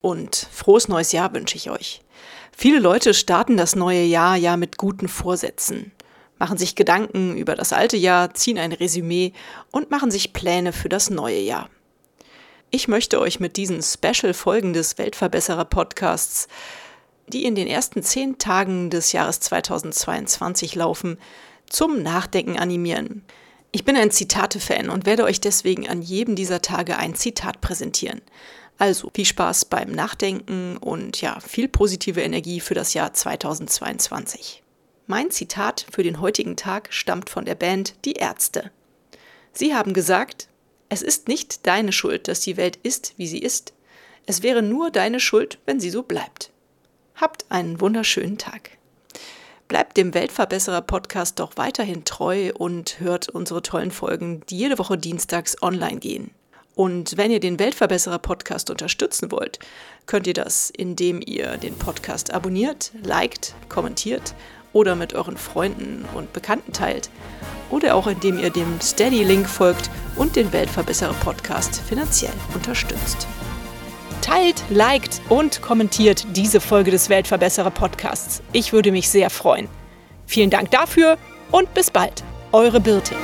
und frohes neues Jahr wünsche ich euch. Viele Leute starten das neue Jahr ja mit guten Vorsätzen, machen sich Gedanken über das alte Jahr, ziehen ein Resümee und machen sich Pläne für das neue Jahr. Ich möchte euch mit diesen Special-Folgen des Weltverbesserer-Podcasts, die in den ersten zehn Tagen des Jahres 2022 laufen, zum Nachdenken animieren. Ich bin ein Zitate-Fan und werde euch deswegen an jedem dieser Tage ein Zitat präsentieren. Also viel Spaß beim Nachdenken und ja, viel positive Energie für das Jahr 2022. Mein Zitat für den heutigen Tag stammt von der Band Die Ärzte. Sie haben gesagt, es ist nicht deine Schuld, dass die Welt ist, wie sie ist. Es wäre nur deine Schuld, wenn sie so bleibt. Habt einen wunderschönen Tag. Bleibt dem Weltverbesserer Podcast doch weiterhin treu und hört unsere tollen Folgen, die jede Woche dienstags online gehen. Und wenn ihr den Weltverbesserer Podcast unterstützen wollt, könnt ihr das, indem ihr den Podcast abonniert, liked, kommentiert oder mit euren Freunden und Bekannten teilt. Oder auch indem ihr dem Steady-Link folgt und den Weltverbesserer Podcast finanziell unterstützt. Teilt, liked und kommentiert diese Folge des Weltverbesserer Podcasts. Ich würde mich sehr freuen. Vielen Dank dafür und bis bald. Eure Birte.